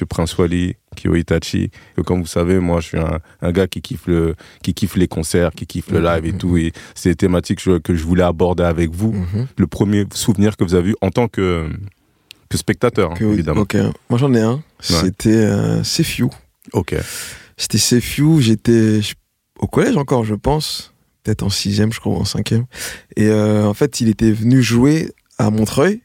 Monsieur Prince Wally, Kyo Itachi. Que comme vous savez, moi, je suis un, un gars qui kiffe le, qui kiffe les concerts, qui kiffe le live et tout. Et c'est des thématiques que je- voulais aborder avec vous. Mhm. Le premier souvenir que vous avez eu en tant que, que spectateur, Que- évidemment. Ok, moi j'en ai un. C'était euh, Sefiu. Ok. C'était Sefiu, j'étais au collège encore, je pense. Peut-être en sixième, je crois, ou en cinquième. Et euh, en fait, il était venu jouer à Montreuil,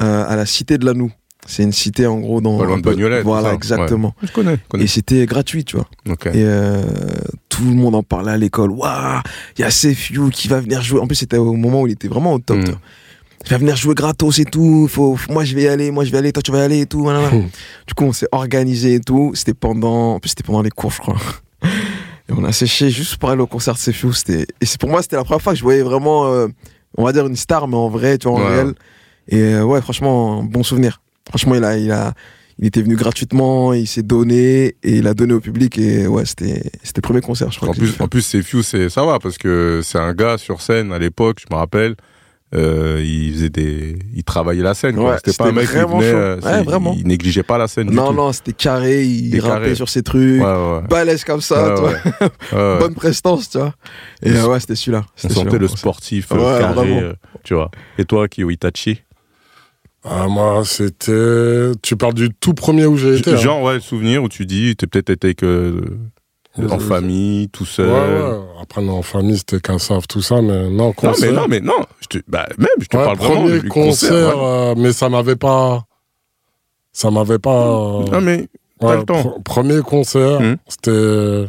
euh, à la Cité de l'Anou. C'est une cité, en gros, dans... Pas loin de Bagnolet, Voilà, exactement. Je connais. je connais. Et c'était gratuit, tu vois. Et euh, tout le monde en parlait à l'école. Waouh, il y a Sefiu qui va venir jouer. En plus, c'était au moment où il était vraiment au top. Mm. tu vois. Il va venir jouer gratos et tout. Faut, moi, je vais y aller. Moi, je vais aller. Toi, tu vas y aller et tout. voilà, voilà. Mm. du coup, on s'est organisé et tout. C'était pendant. En plus, c'était pendant les cours, je crois. Et on a séché juste pour aller au concert de Sefiu. C'était et c'est pour moi, c'était la première fois que je voyais vraiment, euh, on va dire une star, mais en vrai, tu vois, en Ouais. réel. Et euh, ouais, franchement, un bon souvenir. Franchement, il a, il a, il était venu gratuitement, il s'est donné et il a donné au public et ouais, c'était, c'était le premier concert, je crois. En plus, en plus, c'est Few, c'est ça va parce que c'est un gars sur scène à l'époque, je me rappelle. euh, il faisait des, il travaillait la scène. Ouais, C'était pas un mec qui venait, euh, Ouais, c'est- vraiment. il négligeait pas la scène non, non, c'était carré, il rappait carré. sur ses trucs, Ouais, ouais, balèze comme ça, ouais. bonne prestance, tu vois. Et euh, ouais, c'était celui-là. On C'était sentait le sportif carré, euh, tu vois. Et toi, Kyo Itachi Ah, moi, c'était. Tu parles du tout premier où j'ai été. hein. Genre, ouais, le souvenir où tu dis, t'es peut-être été avec, euh, en Je- famille, tout Ouais, seul. ouais. Après, non, en famille, c'était Cassave, tout ça, mais non, Non, mais concert. non, mais non. Je te, bah, même, je te Ouais, parle vraiment premier du concert, concert. ouais. euh, mais ça m'avait pas. Ça m'avait pas. euh, Non, mais t'as ouais, le temps. pr- premier concert, Hmm. c'était.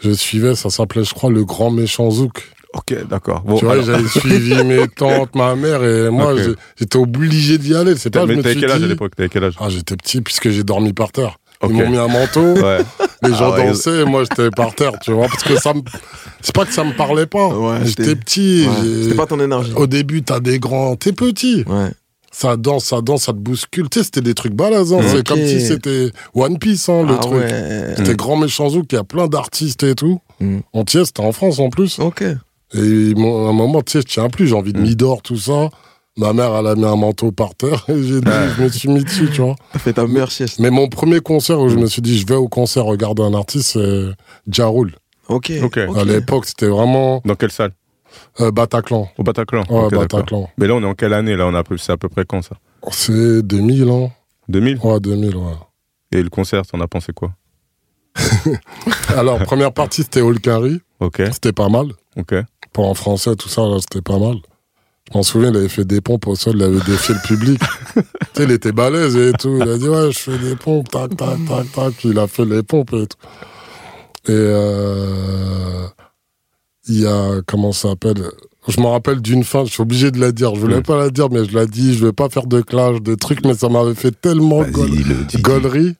Je suivais, ça s'appelait, je crois, Le Grand Méchant Zouk. Ok, d'accord. Bon, tu vois, alors, j'avais suivi mes tantes, ma mère, et moi, j'étais obligé d'y aller. C'est pas, je mais me t'avais suis quel âge à l'époque T'avais quel âge Ah, j'étais petit puisque j'ai dormi par terre. Ok. Ils m'ont mis un manteau, Ouais. les gens Ah ouais. dansaient, et moi j'étais par terre, tu vois, parce que ça me... C'est pas que ça me parlait pas. Ouais, j'étais petit. C'était pas ton énergie. Au début, t'as des grands... T'es petit. Ouais. Ça danse, ça danse, ça te bouscule. Tu sais, c'était des trucs balèzes. hein. C'est comme si c'était One Piece, hein, le ah truc. ouais. C'était Grand Méchant Zouk, il y a plein d'artistes et tout. Mm. Entier, c'était en France en plus. Ok. Et à un moment, tu sais, je tiens plus, j'ai envie de Mm. Midor, tout ça. Ma mère, elle a mis un manteau par terre et j'ai dit, je me suis mis dessus, tu vois. T'as fait ta meilleure sieste. Mais mon premier concert où je me suis dit, je vais au concert regarder un artiste, c'est Ja Rule. Ok. Ok. À l'époque, c'était vraiment Dans quelle salle? Euh, Bataclan. Au Bataclan. Ouais. Bataclan. Mais là, on est en quelle année Là, on a c'est à peu près quand ça? C'est 2000, hein 2000 Ouais, 2000, ouais. Et le concert, t'en as pensé quoi? Alors, première partie, c'était All Carry. Ok, C'était pas mal. Ok. Pour en français, tout ça, c'était pas mal. Je m'en souviens, il avait fait des pompes au sol, il avait défié le public. tu sais, il était balèze et tout. Il a dit, ouais, je fais des pompes, tac, tac, tac, tac. Il a fait les pompes et tout. Et euh, il y a, comment ça s'appelle? Je me rappelle d'une fin, je suis obligé de la dire. Je voulais pas la dire, mais je l'ai dit. Je vais pas faire de clash, de trucs, mais ça m'avait fait tellement gaulerie.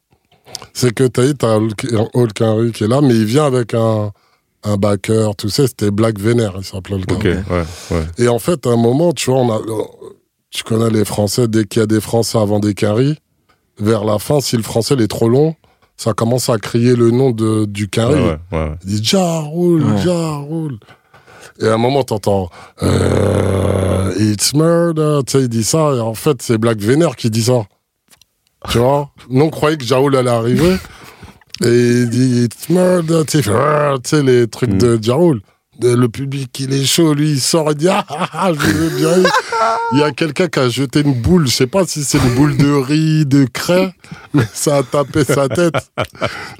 c'est que t'as t'as Hulk Henry qui est là, mais il vient avec un, un backer, tu sais, c'était Black Vener, il s'appelait le gars. Ouais, ouais. Et en fait, à un moment, tu vois, on a, tu connais les Français, dès qu'il y a des Français avant des carrés, vers la fin, si le français est trop long, ça commence à crier le nom de, du carré. Ouais. Il dit Ja roule, Ouais. Ja roule. Et à un moment, t'entends euh, It's murder. Tu sais, il dit ça. Et en fait, c'est Black Vener qui dit ça. Tu vois? Nous, on croyait que Ja Rule allait arriver. Et il dit It's murder. Tu sais, euh, tu sais, les trucs Mm. de Ja Rule. Et Le public, il est chaud. Lui, il sort et dit Ah, ah, ah, je veux bien. Il y a quelqu'un qui a jeté une boule. Je sais pas si c'est une boule de riz, de craie, mais ça a tapé sa tête.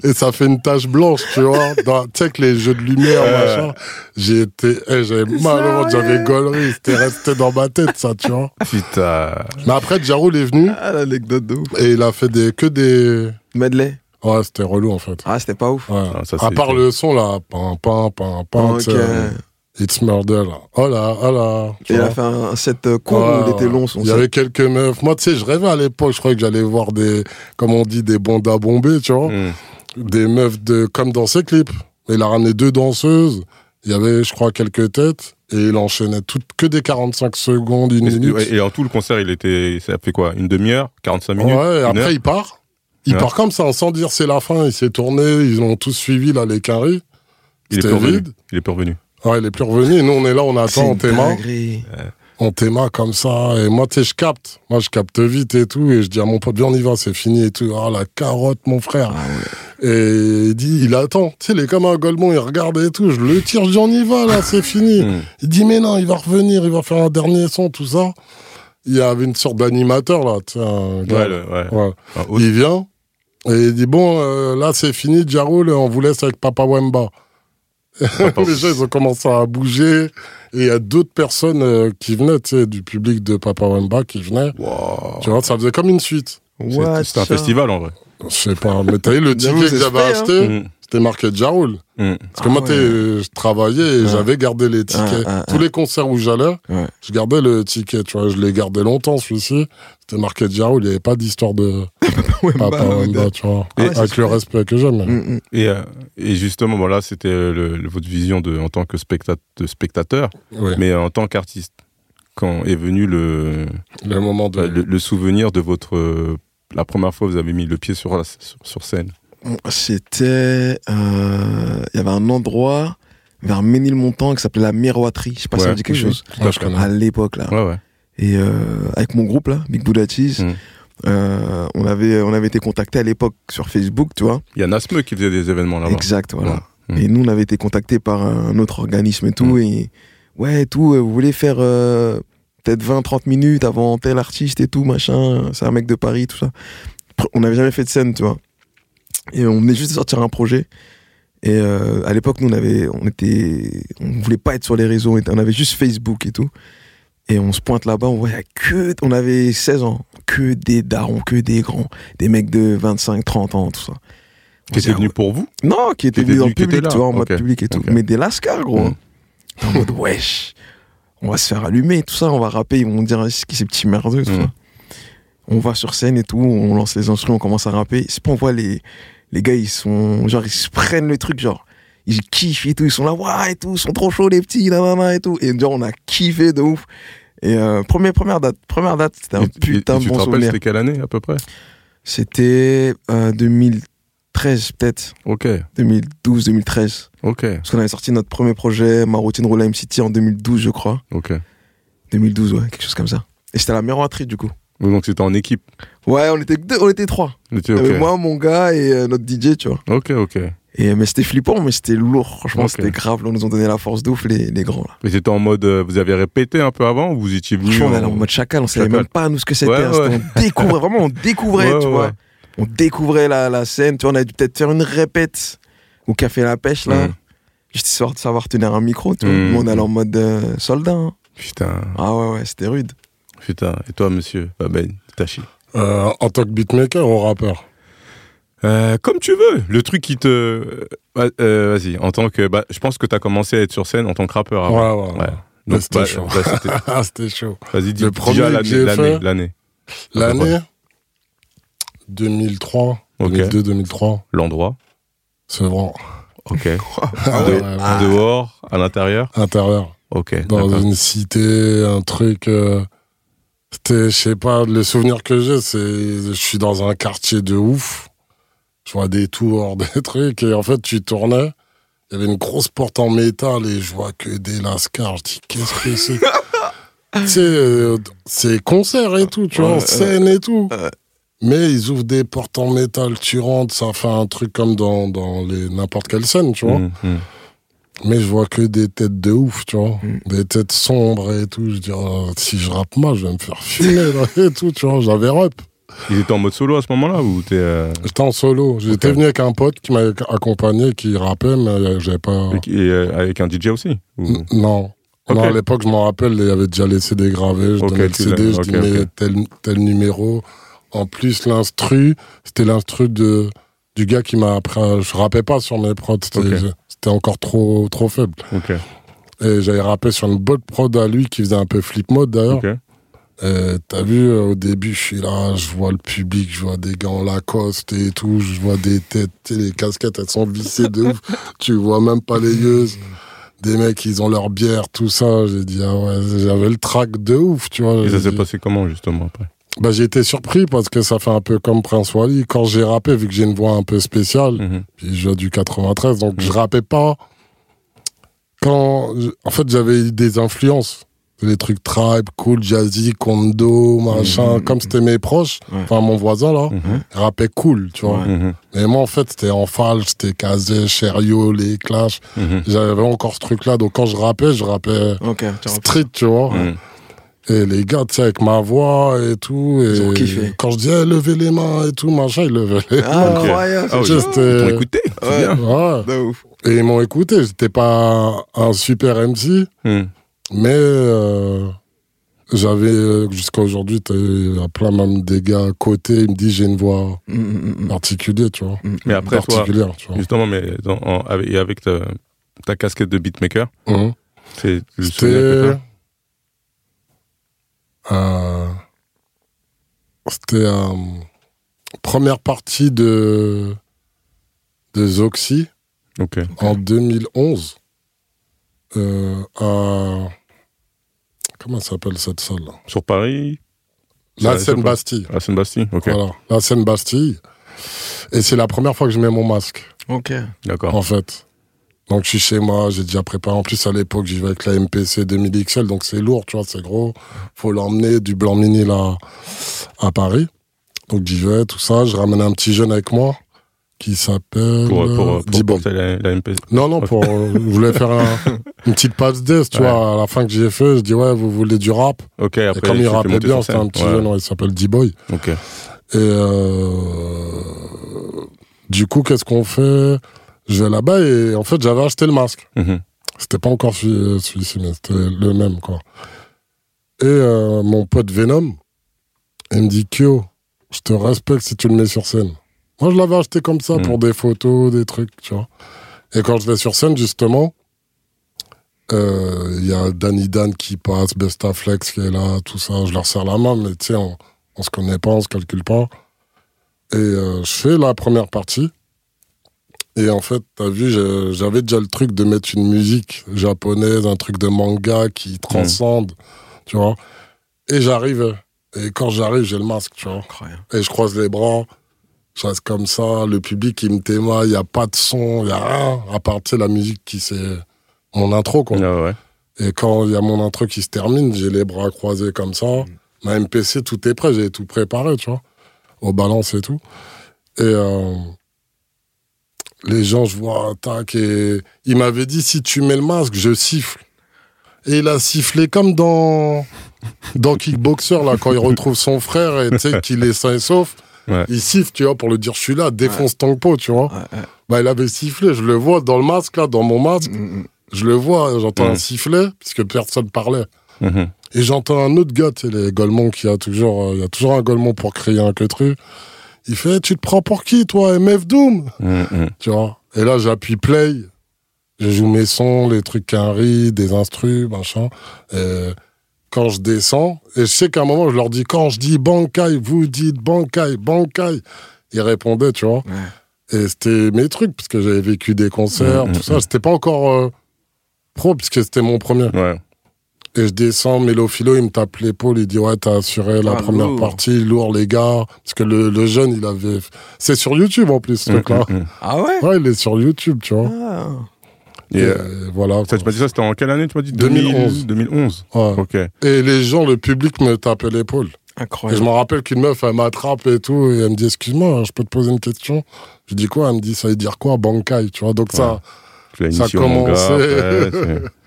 Et ça fait une tache blanche, tu vois. Tu sais que les jeux de lumière, machin. J'ai été, eh, j'avais mal j'avais gaulerie. C'était resté dans ma tête, ça, tu vois. Putain. Mais après, Jarul est venu Ah, l'anecdote de ouf. et il a fait des, que des. Medley. Ouais, c'était relou, en fait. Ah, c'était pas ouf. Ouais. Ah, ça, à part le son, là. Pam, pam, pam, pam. Ok. tu sais, It's murder, là. Oh là, oh là. tu Et il a fait un set euh, court Ouais, où il était long son Il y avait quelques meufs. Moi, tu sais, je rêvais à l'époque. Je croyais que j'allais voir des, comme on dit, des bondas bombés, tu vois. Hmm. Des meufs de, comme dans ses clips. Il a ramené deux danseuses. Il y avait, je crois, quelques têtes. Et il enchaînait toutes que des 45 secondes, une Et, minute. ouais, et en tout, le concert, il était. Ça a fait quoi Une demi-heure 45 minutes Ouais, et après heure il part. Il Ouais. part comme ça, sans dire c'est la fin. Il s'est tourné, ils ont tous suivi là les carrés. Il est C'était plus revenu. vide. Il est plus revenu. Ouais, il est plus revenu. Et nous on est là, on attend, on dinguerie. on t'aima comme ça. Et moi, tu sais, je capte. Moi, je capte vite et tout. Et je dis à mon pote, viens, on y va, c'est fini et tout. Ah, la carotte, mon frère. Et il dit, il attend. Tu sais, il est comme un golemon, il regarde et tout. Je le tire, je dis, on y va, là, c'est fini. Mm. Il dit, mais non, il va revenir, il va faire un dernier son, tout ça. Il y avait une sorte d'animateur, là, tu sais, un gars. Ouais, le- ouais. Ah, Il vient et il dit bon euh, là c'est fini Jaroul on vous laisse avec Papa Wemba. Les gens ils ont commencé à bouger et il y a d'autres personnes euh, qui venaient tu sais du public de Papa Wemba qui venaient. Wow. Tu vois ça faisait comme une suite. C'était un festival en vrai. Je sais pas mais t'as vu le ticket que j'avais hein. acheté? Mm. C'était marqué Jaroul. Mm. Parce que Ah moi ouais. t'es- je travaillais et Ouais. j'avais gardé les tickets. Tous les concerts où j'allais Ouais. je gardais le ticket tu vois je l'ai gardé longtemps celui-ci. C'était marqué Jaroul il n'y avait pas d'histoire de Papa bah, Wemba tu vois. Ah avec le respect que j'aime. Mm, mm. Et, euh, et justement, voilà, c'était euh, le- le- votre vision de, en tant que spectateur, mais en tant qu'artiste. Quand est venu le, Le moment de. le, le souvenir de votre. euh, la première fois que vous avez mis le pied sur, la, sur, sur scène? C'était. euh, Il y avait un endroit vers Ménilmontant qui s'appelait la Miroiterie. Je sais pas si ça dit quelque chose. Ouais, je connais. À l'époque, là. Ouais. Et euh, avec mon groupe, là, Big Buddha Cheese, Mhm. euh, on, avait, on avait été contacté à l'époque sur Facebook, tu vois. Il y a Nasme qui faisait des événements là-bas. Exact, voilà. Ouais. Mhm. Et nous, on avait été contacté par un autre organisme et tout. Et ouais, tout, vous voulez faire euh, peut-être 20-30 minutes avant tel artiste et tout, machin. C'est un mec de Paris, tout ça. On n'avait jamais fait de scène, tu vois. Et on venait juste de sortir un projet. Et euh, à l'époque, nous, on avait, on était, on voulait pas être sur les réseaux, on avait juste Facebook et tout. Et on se pointe là-bas, on voyait que, on avait 16 ans, que des darons, que des grands, des mecs de 25, 30 ans, tout ça. Qui se dit, était venu pour vous non, qui était Qui était venu dans le public, tu vois, en mode public et tout. Mais des lascars, gros. Mm. T'es En mode, wesh, on va se faire allumer, tout ça, on va rapper, ils vont dire, c'est qui ces petits merdeux, tout Mm. ça. On va sur scène et tout, on lance les instruments, on commence à rapper. C'est pas, on voit les, les gars, ils sont, genre, ils se prennent le truc, genre, ils kiffent et tout, ils sont là, waouh, et tout, ils sont trop chauds, les petits, nanana, et tout. Et genre, on a kiffé de ouf. Et euh, première, première date, première date, c'était un Et- et- putain et de Tu bon te rappelles, souvenir. c'était quelle année à peu près? C'était euh, 2013, peut-être. Ok, 2012, 2013. ok, Parce qu'on avait sorti notre premier projet, Ma routine Roll M City, en 2012, je crois. ok. 2012, ouais, quelque chose comme ça. Et c'était la miroiterie, du coup. Donc c'était en équipe. Ouais, on était deux, on était trois. Ok, Il y avait moi, mon gars et euh, notre DJ, tu vois. ok, ok. Et, mais c'était flippant, mais c'était lourd. Franchement, Ok. c'était grave. Là, ils nous ont donné la force de ouf, les, les grands, là. Mais c'était en mode, euh, vous avez répété un peu avant ou vous étiez venu Franchement, on allait en mode chacal, on savait Chacal? même pas, nous, ce que c'était. Ouais, hein. Ouais. On découvrait, vraiment, on découvrait, Ouais, tu vois. On découvrait la, la scène, tu vois. On a dû peut-être faire une répète au Café La Pêche, là. Mhm. Juste histoire de savoir tenir un micro, tu vois. Nous, on allait en mode euh, soldat. hein. Putain, Ah ouais, ouais, c'était rude. Putain. Et toi, monsieur Baben, Tachi Euh, en tant que beatmaker ou rappeur Euh, comme tu veux. Le truc qui te. euh, Vas-y, en tant que. Bah, je pense que tu as commencé à être sur scène en tant que rappeur avant. Ouais, ouais. Donc, c'était bah, chaud. bah, c'était- Ah, c'était chaud. Vas-y, dis Le déjà l'année. L'année. L'année. L'année 2003, Ok. 2002-2003, L'endroit. c'est vrai. Ok. Ah De- ouais. Dehors, à l'intérieur. Intérieur. Ok. Dans une cité, un truc. euh, C'était, je sais pas, le souvenir que j'ai, c'est. Je suis dans un quartier de ouf. Je vois des tours, des trucs, et en fait, tu tournais. Il y avait une grosse porte en métal et je vois que des lascars. Je dis, qu'est-ce que c'est? Tu sais, euh, c'est concert et tout, tu vois, Ouais, scène et tout. Ouais. Mais ils ouvrent des portes en métal, tu rentres, ça fait un truc comme dans, dans les n'importe quelle scène, tu vois. Mhm, mhm. Mais je vois que des têtes de ouf, tu vois. Mm. Des têtes sombres et tout. Je dis, oh, si je rappe mal, je vais me faire fumer là, et tout, tu vois. J'avais rap. Ils étaient en mode solo à ce moment-là ou t'es. euh, J'étais en solo. J'étais venu avec un pote qui m'a accompagné, qui rappait, mais euh, j'avais pas. et- et, euh, avec un DJ aussi ou- Non. Non, à l'époque, je m'en rappelle, il avait déjà laissé des gravés. Je Ok, donnais le CD, je dis, mais tel, tel numéro. En plus, l'instru, c'était l'instru de, du gars qui m'a appris. Je rappais pas sur mes prods. C'était encore trop, trop faible. Ok. Et j'avais rappé sur une bonne prod à lui qui faisait un peu flip mode d'ailleurs. Ok. Euh, T'as vu, euh, au début, je suis là, je vois le public, je vois des gars en Lacoste et tout, je vois des têtes, les casquettes, elles sont vissées de ouf. Tu vois même pas les yeux. Des mecs, ils ont leur bière, tout ça. J'ai dit, ah ouais, j'avais le track de ouf, tu vois. Et ça s'est passé comment justement après? Bah, j'ai été surpris parce que ça fait un peu comme Prince Wally. Quand j'ai rappé, vu que j'ai une voix un peu spéciale, Mhm. puis je viens du 93, donc Mm. je rappais pas. Quand, en fait, j'avais des influences. les trucs tribe, cool, jazzy, condo, machin. Mhm. Comme c'était mes proches, enfin mon voisin là, Mhm. rappait cool, tu vois. Ouais. Mhm. Mais moi en fait c'était en falche, c'était casé, Cherio, les clash. J'avais encore ce truc là, donc quand je rappais, je rappais Ok, tu street, tu vois. Et les gars, tu sais, avec ma voix et tout. Et Ils ont kiffé. Quand je disais levez les mains et tout, machin, ils levaient les Ah, mains. incroyable. Ah oui, Juste, ils euh, t'ont écouté. c'est Ouais. bien. Ouais. De ouf. Et ils m'ont écouté. J'étais pas un super MC, Mhm. mais euh, j'avais, euh, jusqu'à aujourd'hui, t'as- il y a plein même des gars à côté, ils me disent j'ai une voix Mm, mm, mm, particulière, tu vois. Mais après, toi, particulière, tu vois. justement, mais dans- en- avec, et avec ta, ta casquette de beatmaker, Mhm. c'est le souvenir que C'était. euh, C'était euh, première partie de, de Zoxy en 2011 euh, à. Comment s'appelle cette salle là? Sur Paris, La. Seine-Bastille. à Seine-Bastille. Ok. Voilà, la Seine-Bastille. Et c'est la première fois que je mets mon masque, Ok. D'accord. en fait. Donc je suis chez moi, j'ai déjà préparé. En plus, à l'époque, j'y vais avec la MPC 2000 XL, donc c'est lourd, tu vois, c'est gros. Faut l'emmener du blanc mini là à Paris. Donc j'y vais, tout ça. Je ramène un petit jeune avec moi qui s'appelle Pour, pour, euh, pour, la, la. Non, non, pour, euh, je voulais faire un- une petite passe death, tu Ouais. vois, à la fin que j'ai fait, je dis ouais, vous voulez du rap? Ok, Et comme il monter bien, c'était un petit Ouais. jeune, ouais, il s'appelle D-Boy. Ok. Et euh, qu'est-ce qu'on fait? Je vais là-bas et en fait, j'avais acheté le masque. Mhm. C'était pas encore celui- celui-ci, mais c'était le même, quoi. Et euh, mon pote Venom, il me dit Kyo, je te respecte si tu le mets sur scène. Moi, je l'avais acheté comme ça Mm. pour des photos, des trucs, tu vois. Et quand je vais sur scène, justement, euh, il y a Danny Dan qui passe, Bestaflex qui est là, tout ça. Je leur serre la main, mais tu sais, on, on se connaît pas, on se calcule pas. Et euh, je fais la première partie. Et en fait, t'as vu, j'avais déjà le truc de mettre une musique japonaise, un truc de manga qui transcende, tu vois. Et j'arrive. Et quand j'arrive, j'ai le masque, tu vois. Incroyable. Et je croise les bras. Je reste comme ça. Le public, il me témoigne. Il n'y a pas de son. Il n'y a rien. À part, tu sais, la musique qui c'est mon intro, quoi. Ouais. Et quand il y a mon intro qui se termine, j'ai les bras croisés comme ça. Ma MPC, tout est prêt, j'ai tout préparé, tu vois, aux balances et tout. Et euh, les gens, je vois, tac, et il m'avait dit si tu mets le masque, je siffle. Et il a sifflé comme dans, dans Kickboxer, là, quand il retrouve son frère et tu sais qu'il est sain et sauf. Ouais. Il siffle, tu vois, pour le dire je suis là, défonce ton pot, tu vois. Ouais, ouais. Bah, il avait sifflé, je le vois dans le masque, là, dans mon masque. Mm, mm. Je le vois, j'entends Mm. un sifflet, puisque personne parlait. Mhm. Et j'entends un autre gars, tu sais, les Golemons, qui a toujours, euh, il y a toujours un Golemon pour crier un queutru. Il fait, tu te prends pour qui, toi, MF Doom? Mhm. Tu vois. Et là, j'appuie play. Je joue mes sons, les trucs carrés, des instrus, machin. Et quand je descends, et je sais qu'à un moment, je leur dis, quand je dis Bankai, vous dites Bankai, Bankai. Ils répondaient, tu vois. Ouais. Et c'était mes trucs, parce que j'avais vécu des concerts, Mm, tout mm, ça. C'était pas encore euh, pro, puisque c'était mon premier. Ouais. Et je descends, Mélophilo, il me tape l'épaule, il dit Ouais, t'as assuré la Ah, première lourd. partie, lourd, les gars. Parce que le, le jeune, il avait. C'est sur YouTube en plus, ce truc-là. Mhm. Ah ouais? Ouais, il est sur YouTube, tu vois. Ah. Et, Et, euh, voilà. ça, tu m'as dit ça, c'était en quelle année, tu m'as dit? 2011. 2011. Ouais. Ok. Et les gens, le public me tapait l'épaule. Et je Incroyable. me rappelle qu'une meuf, elle m'attrape et tout, et elle me dit Excuse-moi, je peux te poser une question? Je dis quoi? Elle me dit Ça veut dire quoi, Bankai Tu vois, donc ça. Ça initié au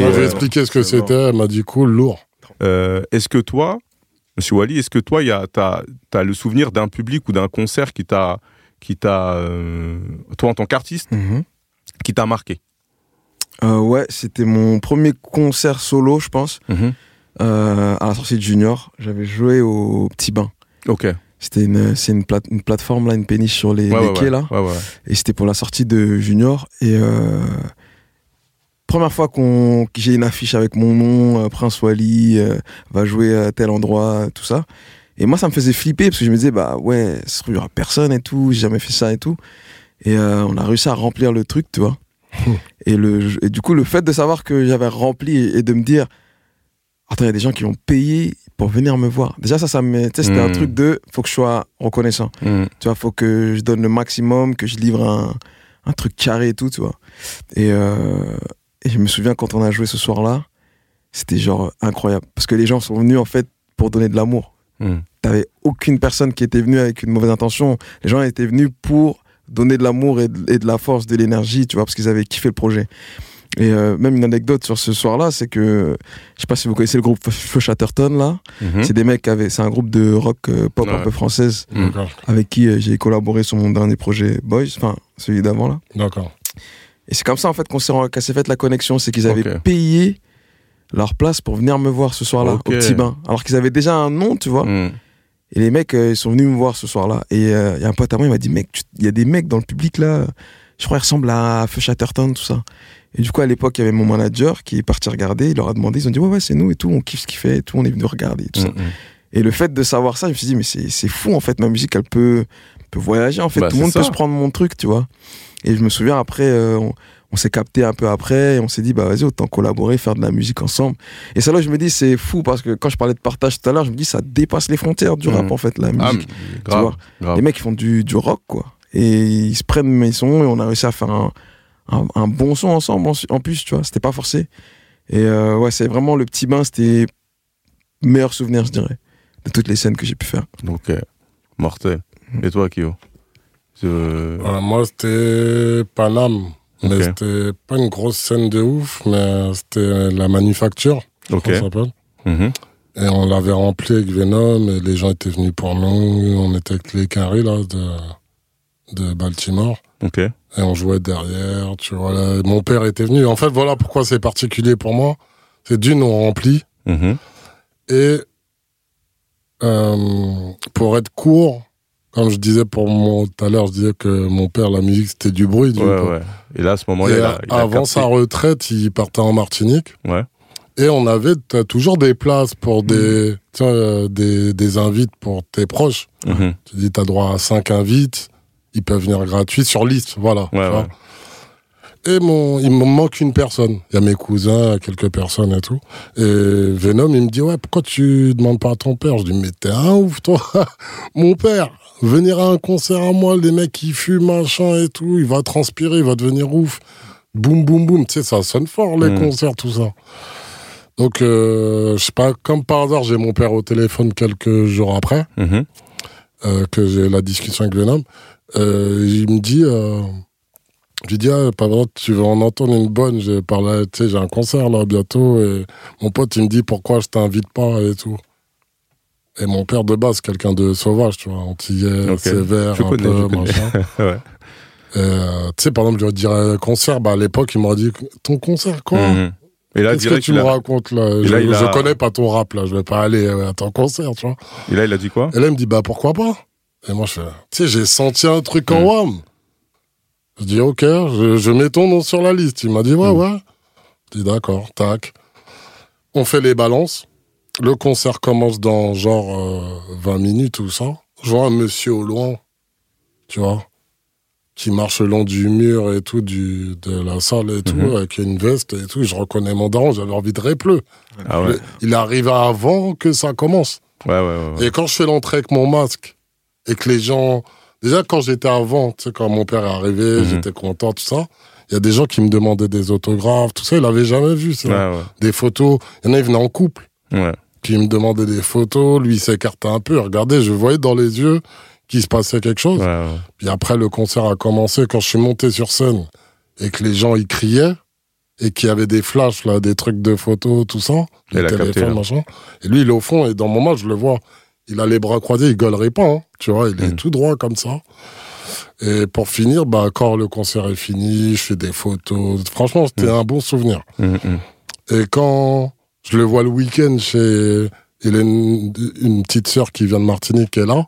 manga. commençait. après, c'est- Je lui ai euh, expliqué ce que c'était, elle m'a dit Cool, lourd. Euh, est-ce que toi, Monsieur Wally, est-ce que toi, tu as, le souvenir d'un public ou d'un concert qui t'a, qui t'a, euh, toi en tant qu'artiste, Mhm. qui t'a marqué? Euh, ouais, c'était mon premier concert solo, je pense, euh, à la sortie de Junior. J'avais joué au Petit Bain. Ok. C'était une, c'est une, plate- une plateforme là, une péniche sur les, les ouais, quais ouais. là. Et c'était pour la sortie de Junior. Et première fois qu'on, que j'ai une affiche avec mon nom, euh, Prince Wally, euh, va jouer à tel endroit, tout ça. Et moi, ça me faisait flipper parce que je me disais, bah ouais, il y aura personne et tout, j'ai jamais fait ça et tout. Et euh, on a réussi à remplir le truc, tu vois. et, le, et du coup, le fait de savoir que j'avais rempli et, de me dire, attends, il y a des gens qui vont payer pour venir me voir. Déjà, ça, ça me, c'était un Mm. truc de, faut que je sois reconnaissant. Mhm. Tu vois, faut que je donne le maximum, que je livre un, un truc carré et tout, tu vois. Et, euh, et je me souviens quand on a joué ce soir-là, c'était genre incroyable. Parce que les gens sont venus en fait pour donner de l'amour. Hmm. T'avais aucune personne qui était venue avec une mauvaise intention. Les gens étaient venus pour donner de l'amour et, de- et de la force, de l'énergie, tu vois, parce qu'ils avaient kiffé le projet. Et euh, même une anecdote sur ce soir-là, c'est que je sais pas si vous connaissez le groupe Feu Chatterton là. Mhm. C'est des mecs qui avaient, c'est un groupe de rock euh, pop un peu française avec qui euh, j'ai collaboré sur mon dernier projet Boys, enfin celui d'avant là. D'accord. Et c'est comme ça en fait qu'on s'est faite la connexion, c'est qu'ils avaient payé leur place pour venir me voir ce soir-là Ok. au petit bain, alors qu'ils avaient déjà un nom, tu vois. Hmm. Et les mecs, euh, ils sont venus me voir ce soir-là. Et il y a un pote à moi, il m'a dit, mec, il y a des mecs dans le public là, je crois qu'ils ressemblent à Feu Chatterton, tout ça. Et du coup, à l'époque, il y avait mon manager qui est parti regarder, il leur a demandé, ils ont dit, ouais, ouais, c'est nous et tout, on kiffe ce qu'il fait et tout, on est venu regarder et tout ça. Hmm, hmm. Et le fait de savoir ça, je me suis dit, mais c'est fou en fait, ma musique, elle peut, peut voyager en fait, Bah, tout le monde peut se prendre mon truc, tu vois. Et je me souviens après, euh, on, on s'est capté un peu après, et on s'est dit, bah vas-y, autant collaborer, faire de la musique ensemble. Et ça là, je me dis, c'est fou parce que quand je parlais de partage tout à l'heure, je me dis, ça dépasse les frontières du rap Mhm. en fait, la Ah, musique. tu grave, vois. grave. Les mecs, ils font du, du rock, quoi. Et ils se prennent mes sons et on a réussi à faire un, un, un bon son ensemble en, en plus, tu vois. C'était pas forcé. Et euh, ouais, c'est vraiment le petit bain, c'était meilleur souvenir, je dirais, de toutes les scènes que j'ai pu faire. Euh, mortel. Mm. Et toi, Kyo? Moi, c'était Paname. Mais c'était pas une grosse scène de ouf, mais c'était la manufacture, Ok. ça s'appelle. Mhm. Et on l'avait rempli avec Venom, et les gens étaient venus pour nous. On était avec les carrés, là, de, de Baltimore. Ok. Et on jouait derrière, tu vois. Là. Mon père était venu. En fait, voilà pourquoi c'est particulier pour moi. C'est d'une, on remplit. Mhm. Et euh, pour être court, comme je disais pour mon tout à l'heure, je disais que mon père, la musique, c'était du bruit. Du Ouais, ouais. Et là, à ce moment-là, avant sa retraite, il partait en Martinique. Ouais. Et on avait toujours des places pour des, tiens, euh, des, des invites pour tes proches. Mhm. Tu dis, t'as droit à cinq invites. Ils peuvent venir gratuits sur liste. Voilà. ouais. Et mon, il me manque une personne. Il y a mes cousins, quelques personnes et tout. Et Venom, il me dit, ouais, pourquoi tu demandes pas à ton père? Je dis, mais t'es un ouf, toi. mon père, venir à un concert à moi, les mecs qui fument, machin et tout, il va transpirer, il va devenir ouf. Boum, boum, boum. Tu sais, ça sonne fort, les Mm. concerts, tout ça. Donc, euh, je sais pas, comme par hasard, j'ai mon père au téléphone quelques jours après Mhm. euh, que j'ai la discussion avec Venom, euh, il me dit, je lui dis, ah, pas vrai, tu veux en entendre une bonne, j'ai parlé, tu sais, j'ai un concert là bientôt, et mon pote, il me dit pourquoi je t'invite pas et tout. Et mon père de base, quelqu'un de sauvage, tu vois, antillais, Ok. sévère, Je un connais, peu, machin. Ouais. Euh, tu sais, par exemple, je lui dirais concert, bah, à l'époque, il m'aurait dit, ton concert, quoi? Mhm. Et là, Qu'est-ce que tu me a... racontes là? Et je, là, il je a- connais pas ton rap là, je vais pas aller euh, à ton concert, tu vois? Et là, il a dit quoi? Et là, il me dit, bah pourquoi pas? Et moi, je fais, tu sais, j'ai senti un truc en Mm. WAM. Je dis, ok, je, je mets ton nom sur la liste. Il m'a dit, ouais, Mm. ouais. Je dis, d'accord, tac. On fait les balances. Le concert commence dans genre euh, 20 minutes ou ça. Je vois un monsieur au loin, tu vois, qui marche le long du mur et tout, du, de la salle et tout, Mhm. avec une veste et tout. Je reconnais mon daron, j'avais envie de répleu. Ah ouais. Il arrive avant que ça commence. Ouais, ouais, ouais. ouais. Et quand je fais l'entrée avec mon masque et que les gens. Déjà, quand j'étais avant, tu sais, quand mon père est arrivé, Mhm. j'étais content, tout ça. Il y a des gens qui me demandaient des autographes, tout ça. Il avait jamais vu ça. Ouais, ouais. Des photos. Il y en a, ils venaient en couple, Ouais. qui me demandaient des photos. Lui, il s'écartait un peu. Regardez, je voyais dans les yeux qu'il se passait quelque chose. Puis après, le concert a commencé. Quand je suis monté sur scène et que les gens, ils criaient et qu'il y avait des flashs, là, des trucs de photos, tout ça, téléphones, là. machin. Et lui, il est au fond et dans mon match, je le vois. Il a les bras croisés, il gueulerait pas, hein, tu vois, il est Mm. tout droit comme ça. Et pour finir, bah, quand le concert est fini, je fais des photos. Franchement, c'était Mm. un bon souvenir. Mhm. Et quand je le vois le week-end chez. Il a une, une petite sœur qui vient de Martinique qui est là,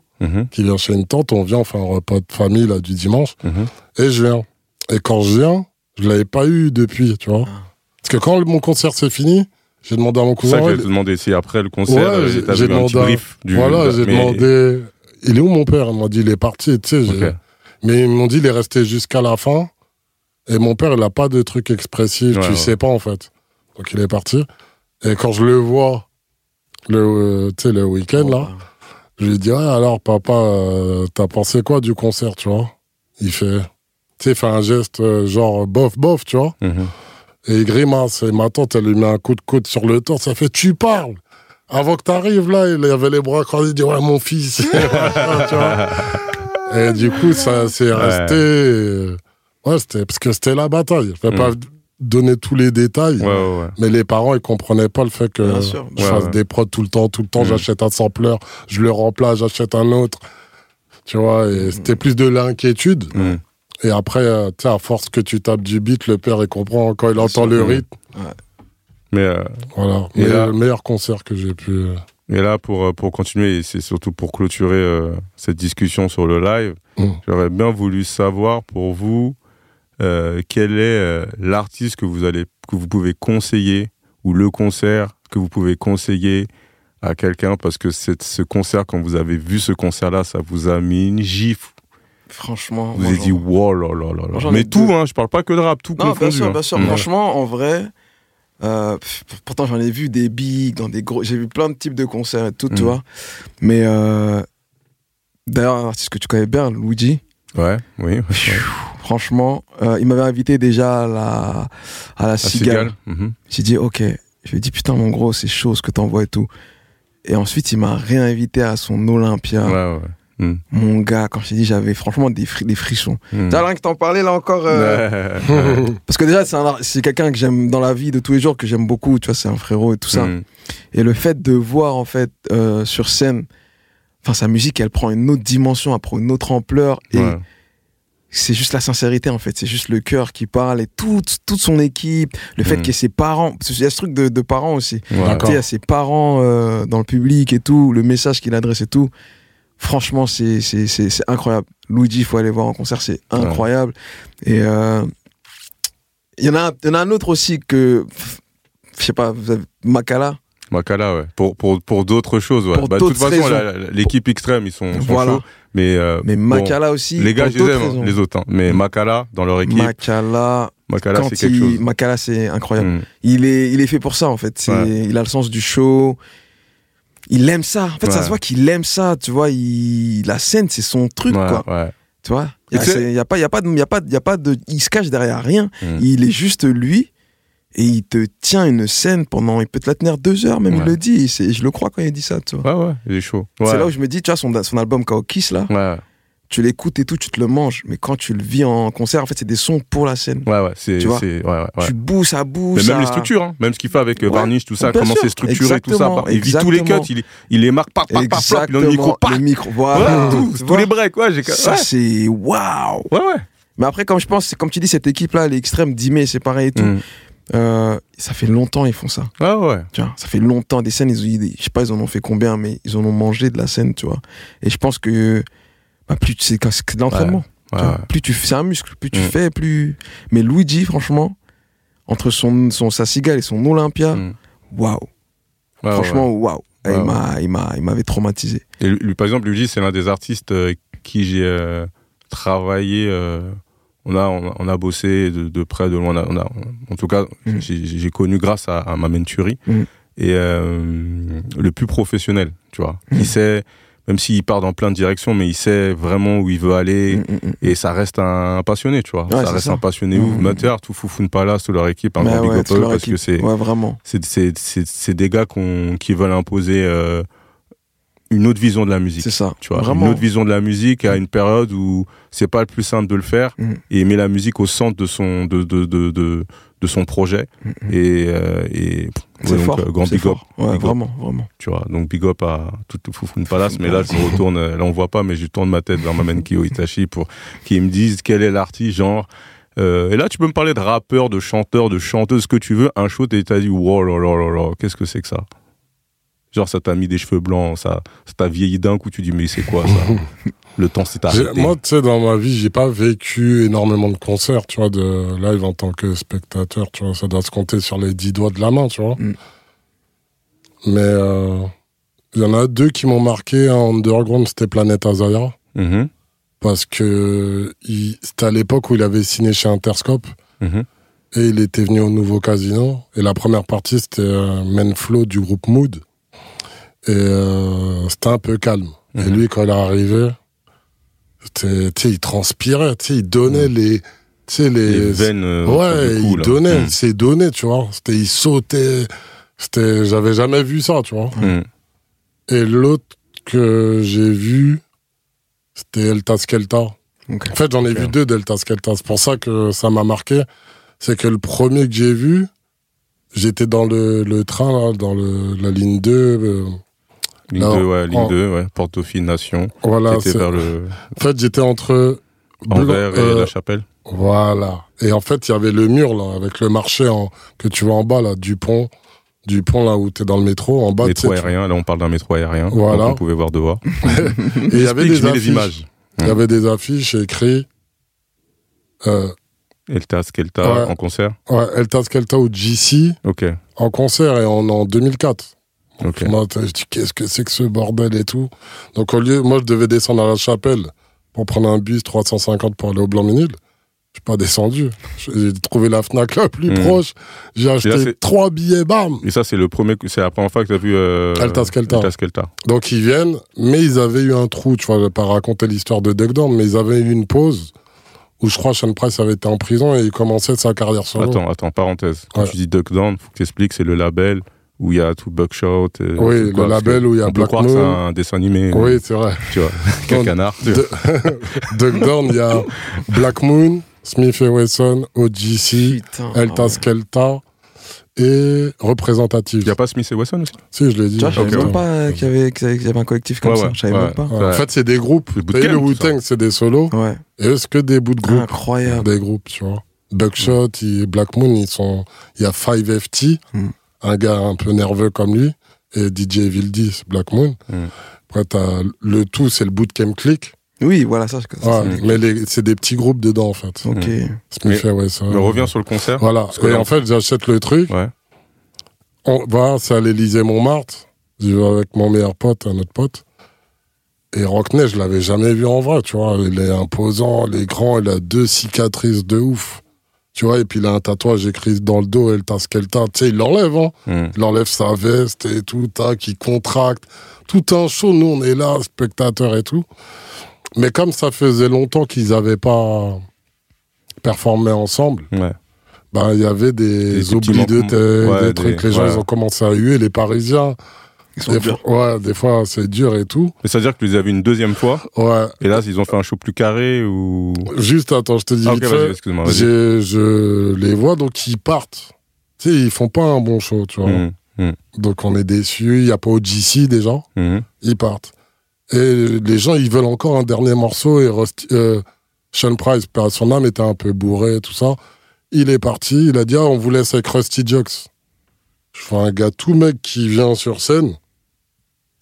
qui vient chez une tante. On vient, on fait un repas de famille là, du dimanche. Et je viens. Et quand je viens, je l'avais pas eu depuis, tu vois. Parce que quand mon concert s'est fini, j'ai demandé à mon C'est ça cousin. que te demander si après le concert, Ouais, euh, j'ai- j'ai un demandé à- brief du. voilà, j'ai mais- demandé. Il est où mon père? Il m'a dit il est parti, tu sais. j'ai-. Mais ils m'ont dit il est resté jusqu'à la fin. Et mon père, il a pas de truc expressif, Ouais, tu ouais. sais pas en fait. Donc il est parti. Et quand je le vois, le, euh, le week-end là, je lui dis ouais, alors papa, euh, t'as pensé quoi du concert, tu vois? Il fait, tu sais, il fait un geste euh, genre bof bof, tu vois? Mhm. Et il grimace. Et ma tante, elle lui met un coup de coude sur le torse. Ça fait Tu parles Avant que t'arrives, là, il avait les bras croisés. Il dit Ouais, mon fils. Tu vois et du coup, ça c'est resté. euh, Ouais, c'était parce que c'était la bataille. Je vais Mm. pas donner tous les détails. Ouais, ouais, ouais. Mais les parents, ils comprenaient pas le fait que je Ouais, fasse ouais. des prods tout le temps, tout le temps. Mm. J'achète un sampleur, je le remplace, j'achète un autre. Tu vois, et c'était plus de l'inquiétude. Et après, euh, tu sais, à force que tu tapes du beat, le père, il comprend quand il entend le rythme. Mais, euh, Voilà. Mais là- le meilleur concert que j'ai pu. euh, Et là, pour, euh, pour continuer, et c'est surtout pour clôturer euh, cette discussion sur le live, Mm. j'aurais bien voulu savoir pour vous euh, quel est euh, l'artiste que vous allez que vous pouvez conseiller ou le concert que vous pouvez conseiller à quelqu'un parce que c'est ce concert quand vous avez vu ce concert là ça vous a mis une gifle Franchement. vous avez dit wow là là là là Moi, j'en ai mais tout deux. hein je parle pas que de rap tout Non, bien confondu sûr, hein. bien sûr. Mm. Franchement, en vrai, euh, pourtant j'en ai vu des bigs, dans des gros. J'ai vu plein de types de concerts et tout, tu Mm. vois. Mais euh, d'ailleurs, un artiste que tu connais bien, Luigi. ouais oui ouais. Franchement, euh, il m'avait invité déjà à la, à la Cigale. Mhm. J'ai dit, ok. Je lui ai dit, putain, mon gros, c'est chaud ce que t'envoies et tout. Et ensuite, il m'a réinvité à son Olympia. ouais ouais Mm. Mon gars, quand je t'ai dit, j'avais franchement des, fri- des frissons. Mm. T'as rien que t'en parlais là encore. euh. Parce que déjà, c'est quelqu'un que j'aime dans la vie de tous les jours, que j'aime beaucoup. Tu vois, c'est un frérot et tout ça. Mm. Et le fait de voir, en fait, euh, sur scène, enfin, sa musique, elle prend une autre dimension, elle prend une autre ampleur. Et Ouais. c'est juste la sincérité, en fait. C'est juste le cœur qui parle et toute, toute son équipe. Le fait Mm. qu'il y ait ses parents. Parce qu'il y a ce truc de, de parents aussi. Ouais. Il y a ses parents euh, dans le public et tout, le message qu'il adresse et tout. Franchement, c'est c'est- c'est- c'est incroyable. Luigi, il faut aller voir en concert, c'est incroyable. Et euh, il y, en a y en a un autre aussi que, je sais pas, Makala. Makala, ouais. Pour, pour, pour d'autres choses, ouais. Pour Bah, de toute façon, l'équipe extrême, ils sont, Voilà. chauds. Mais, euh, Mais bon, Makala aussi. les gars, je les aime, hein, raisons. les autres. hein. Mais Makala, dans leur équipe, Makala, Makala, c'est quelque chose. Makala, c'est incroyable. Mm. Il, est, il est fait pour ça, en fait. Ouais. Il a le sens du show. Il aime ça. En fait, ça se voit qu'il aime ça. Tu vois, il... la scène, c'est son truc, Ouais, quoi. ouais. Tu vois? Il sais- n'y a, pas- y a, pas de- y a, pas de- y a pas de. Il se cache derrière rien. Mm. Il est juste lui. Et il te tient une scène pendant. Il peut te la tenir deux heures, même, il le dit. Je le crois quand il dit ça, tu vois. Ouais, ouais, il est chaud. Ouais. C'est là où je me dis, tu vois, son, son album Kao Kiss, là, Ouais, tu l'écoutes et tout, tu te le manges. Mais quand tu le vis en concert, en fait, c'est des sons pour la scène. ouais, ouais, c'est, Tu vois ouais, ouais. Tu bouges, ça bouge. Mais même ça- les structures, hein. même ce qu'il fait avec euh, Ouais. Varnish, tout ça, Bien comment c'est structuré, tout ça. Il vit tous les cuts, il, il les marque, par, par, par, par, le micro, par. le micro, Voilà, tout, tous les breaks, ouais, j'ai Ça, c'est waouh! ouais, ouais. Mais après, comme je pense, comme tu dis, cette équipe-là, les extrêmes, Dimé, c'est pareil et tout. Mm. Euh, ça fait longtemps ils font ça. Ah ouais. Tu vois, ça fait longtemps des scènes. Ils- je sais pas, ils en ont fait combien, mais ils en ont mangé de la scène, tu vois. Et je pense que bah, plus c'est de l'entraînement. Ouais, ouais. Plus tu c'est un muscle. Plus tu Mm. fais, plus. Mais Luigi, franchement, entre son, son sa cigale et son Olympia, Mm. waouh. Ouais, franchement, waouh. Ouais. m'a, il m'a, il m'avait traumatisé. Et lui, lui, par exemple, Luigi, c'est l'un des artistes euh, qui j'ai euh, travaillé. euh, on, a, on, a, on a bossé de, de près, de loin. On a, on a- en tout cas, Mm. j'ai connu grâce à, à ma menturie. Mm. Et le plus professionnel, tu vois. Il sait, même s'il part dans plein de directions, mais il sait vraiment où il veut aller. Mm, mm, mm. Et ça reste un passionné, tu vois. Ouais, ça reste ça. un passionné ouf. Mater, tout Foufoune Palace, toute leur équipe, un grand big up parce que c'est Ouais, vraiment. des gars qui veulent imposer euh, une autre vision de la musique C'est ça. tu vois, vraiment. une autre vision de la musique à une période où c'est pas le plus simple de le faire et met la musique au centre de son de de de, de, de son projet Mm, mm. et et, et ouais, fort. euh, grand big up fort. Ouais, Big up. vraiment, vraiment. tu vois donc big up à tout Foufoune Palace mais là je retourne là on voit pas mais je tourne ma tête vers ma Menkyo Itachi pour qu'ils me disent quel est l'artiste genre euh, et là, tu peux me parler de rappeur, de chanteur, de chanteuse, ce que tu veux. Un show, et t'as dit, wow, là, là, là, là, qu'est-ce que c'est que ça? Genre, ça t'a mis des cheveux blancs, ça ça t'a vieilli d'un coup, tu dis, mais c'est quoi ça Le temps s'est arrêté. Moi, tu sais, dans ma vie, j'ai pas vécu énormément de concerts, tu vois, de live en tant que spectateur, tu vois. Ça doit se compter sur les dix doigts de la main, tu vois. Mm. Mais euh, il y en a deux qui m'ont marqué. Un underground, c'était Planète Azaya. Mhm, Parce que c'était à l'époque où il avait signé chez Interscope. mhm. Et il était venu au nouveau casino. Et la première partie, c'était euh, Menflow du groupe Mood. Et euh, c'était un peu calme. Et Mhm. lui, quand il est arrivé, il transpirait, il donnait les, sais, les. Les veines. euh, ouais, il là. donnait, Mm. c'est donné, tu vois. Il sautait. J'avais jamais vu ça, tu vois. Mm. Et l'autre que j'ai vu, c'était Elta Skelta. En fait, j'en ai vu deux d'Elta Skelta. C'est pour ça que ça m'a marqué. C'est que le premier que j'ai vu, j'étais dans le, le train, là, dans le, la ligne 2. euh, Ligne Non, 2, ouais, ligne en- 2, ouais. Porte-Dauphine Nation. voilà. C'était vers le En fait, j'étais entre. Anvers et euh, la Chapelle. Voilà. Et en fait, il y avait le mur, là, avec le marché en, que tu vois en bas, là, du pont. Du pont, là, où t'es dans le métro. En bas, Métro aérien, là on parle d'un métro aérien. Voilà. Donc, on pouvait voir dehors. Et il y avait des affiches. images. Il y avait des affiches écrites. Euh, Elta, Skelta, Ouais. en concert. ouais, Elta Skelta ou GC Ok, en concert et en, en 2004. Ok. Moi, je dis, qu'est-ce que c'est que ce bordel et tout. Donc, au lieu, moi, je devais descendre à la chapelle pour prendre un bus 350 pour aller au Blanc-Ménil. Je suis pas descendu. J'ai trouvé la Fnac la plus Hmm. proche. J'ai acheté c'est- trois billets, bam. Et ça, c'est le premier, c'est la première fois que tu as vu euh, Elta Skelta. Elta Skelta. Donc, ils viennent, mais ils avaient eu un trou. Tu vois, je vais pas raconter l'histoire de Duck Down, mais ils avaient eu une pause où je crois Sean Price avait été en prison et il commençait sa carrière solo. Attends, attends, parenthèse. Quand Ouais. tu dis Duck Down, faut que tu expliques, c'est le label où il y a tout Buckshot. et- Oui, le label où il y a On peut Black croire que c'est Moon. un dessin animé. Oui, c'est vrai. Tu vois, Donc, canard. tu de- Duck Down, il y a Black Moon, Smith Wesson, OGC, Putain. Elta ouais. Skelta et représentative. Il n'y a pas Smith et Wesson aussi? Si, je l'ai dit. Je savais Ok, même ouais. pas qu'il y avait, qu'il y avait un collectif comme Ouais, ça. ouais, Je savais ouais. même pas. Ouais. En fait, c'est des groupes. Bootcamp, le. Wu-Tang, c'est des solos. Ouais. Et eux, c'est que des bouts de groupe. Incroyable. Des groupes, tu vois. Buckshot et Black Moon, ils sont. Il y a 5FT, Mm. Un gars un peu nerveux comme lui, et DJ Evil 10, Black Moon. Mm. Après, t'as le tout, c'est le bootcamp click. Oui, voilà, ça. ça, Ouais, mais c'est des petits groupes dedans, en fait. Ok. Wesson. Mais reviens sur le concert. Voilà. que Et là, en fait, j'achète le truc. Ouais. On va, c'est à l'Élysée Montmartre. J'y vais avec mon meilleur pote, un autre pote. Et Rockney, je l'avais jamais vu en vrai, tu vois. Il est imposant, il est grand, il a deux cicatrices de ouf. Tu vois, et puis il a un tatouage écrit dans le dos, Elta Skelta. Tu sais, il l'enlève, hein. Mm. Il enlève sa veste et tout, tac, il contracte. Tout un show, nous, on est là, spectateurs et tout. Mais comme ça faisait longtemps qu'ils n'avaient pas performé ensemble, Ouais. bah, il y avait Des des, oublis de tête, Ouais, des des- trucs. Les gens, ouais. ils ont commencé à huer, les Parisiens. Ils sont Des durs. fois, ouais, des fois, c'est dur et tout. Mais ça veut dire que tu les as vus une deuxième fois, Ouais. et là, ils ont fait un show plus carré ou. Juste, attends, je te dis Ah, ok, vite vas-y, fait. excuse-moi, Je les vois, donc ils partent. Tu sais, ils font pas un bon show, tu vois. Mm. Donc on est déçus. Il n'y a pas OGC déjà. Mhm. Ils partent. Et les gens, ils veulent encore un dernier morceau. Et Rusty- euh, Sean Price, à son âme, était un peu bourré, tout ça. Il est parti. Il a dit, ah, on vous laisse avec Rusty Jocks. Je vois un gars tout mec qui vient sur scène.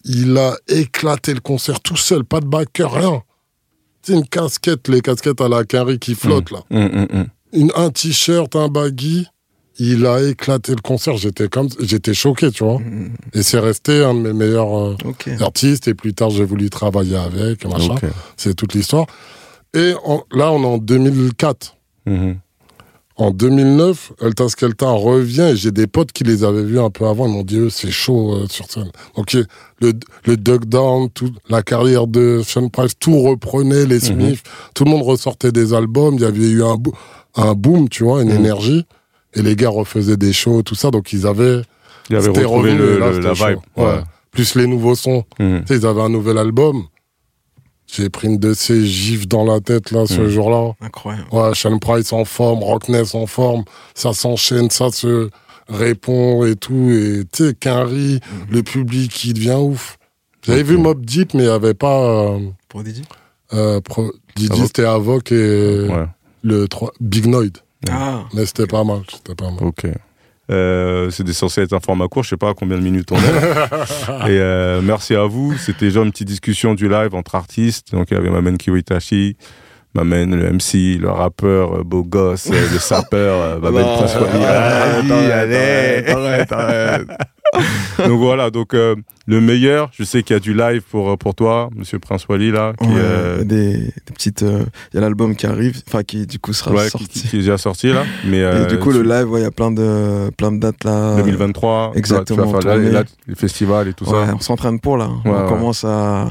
Il a éclaté le concert tout seul, pas de backer, rien. C'est une casquette, les casquettes à la Carrie qui flottent, là. Mm, mm, mm. Une, un t-shirt, un baggy. Il a éclaté le concert. J'étais comme, j'étais choqué, tu vois. Mm, Et c'est resté un de mes meilleurs euh, artistes. Et plus tard, j'ai voulu travailler avec, machin. C'est toute l'histoire. Et là, on est en 2004. Mhm. En 2009, Elta Skelta revient et j'ai des potes qui les avaient vus un peu avant. Ils m'ont dit, c'est chaud euh, sur scène. Donc, il- le, le Duck Down, tout, la carrière de Sean Price, tout reprenait, les Smiths. Tout le monde ressortait des albums. Il y avait eu un, bo- un boom, tu vois, une Mhm. énergie. Et les gars refaisaient des shows, tout ça. Donc, ils avaient. Il avait C'était retrouvé revenu, le, là, le- c'était la vibe. Ouais. Plus les nouveaux sons. Mhm. Tu sais, ils avaient un nouvel album. J'ai pris une de ces gifs dans la tête, là, ce Mhm. jour-là. Incroyable. Ouais, Sean Price en forme, Rockness en forme, ça s'enchaîne, ça se répond et tout. Et tu sais, Quinry, le public qui devient ouf. J'avais vu Mob Deep, mais il n'y avait pas. Euh, Pour Didi euh, pro- Didi, c'était Avoc et Ouais. le 3, Big Noid. Ah. Mais c'était pas mal, c'était pas mal. Ok. Euh, C'était censé être un format court, je sais pas à combien de minutes on est. Et euh, merci à vous. C'était déjà une petite discussion du live entre artistes. Donc il y avait Mamen Kiwitashi, Mamen le MC, le rappeur, euh, beau gosse, euh, le sapeur, euh, Non, Prince Wally. arrête, allez. arrête, arrête. donc voilà, donc euh, le meilleur, je sais qu'il y a du live pour, pour toi, Monsieur Prince Wally là, qui, Ouais, euh, des, des petites. euh, Il y a l'album qui arrive, enfin qui du coup sera ouais, sorti. qui- qui est déjà sorti là. Mais Et euh, du coup, le live, ouais, il y a plein de, plein de dates là. 2023, tu vas- exactement, tu vas faire là, tournée. là, les festivals et tout ça. on s'entraîne pour là. On commence à,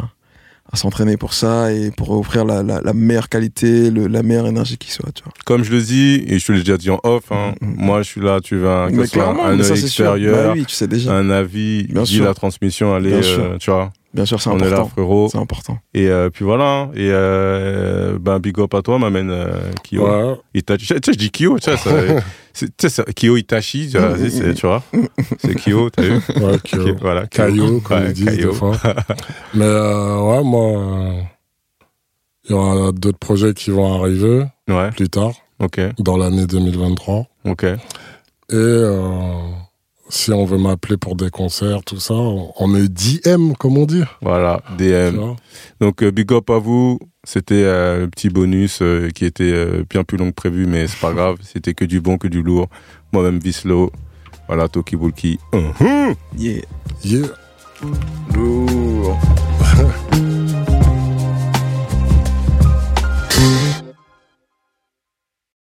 à s'entraîner pour ça et pour offrir la, la, la meilleure qualité, le, la meilleure énergie qui soit. Tu vois. Comme je le dis, et je te l'ai déjà dit en off, hein, Mm, mm. moi je suis là, tu vas un œil extérieur, Bah oui, tu sais déjà. un avis, Bien sûr. la transmission, allez, euh, tu vois, Bien sûr, c'est on est là important. frérot. C'est important. Et euh, puis voilà, hein. et euh, ben big up à toi, m'amène euh, Kyo. Ouais. Itachi. Tu sais, je dis Kyo, tu sais, Kyo Itachi, tu vois, c'est- tu vois, c'est Kyo, t'as vu? Ouais, Kyo. Voilà, Kyo. Comme Ouais, ils disent des fois. Mais euh, ouais, moi, euh, il y aura d'autres projets qui vont arriver Ouais, plus tard, ok, dans l'année 2023. ok. Et euh, si on veut m'appeler pour des concerts, tout ça, on me DM, comme on dit. Voilà, DM. Donc, euh, big up à vous. C'était euh, le petit bonus euh, qui était euh, bien plus long que prévu, mais c'est pas grave. C'était que du bon, que du lourd. Moi-même, Vislo. Voilà, Toki Bulki. Hum. Yeah. Yeah. Lourd.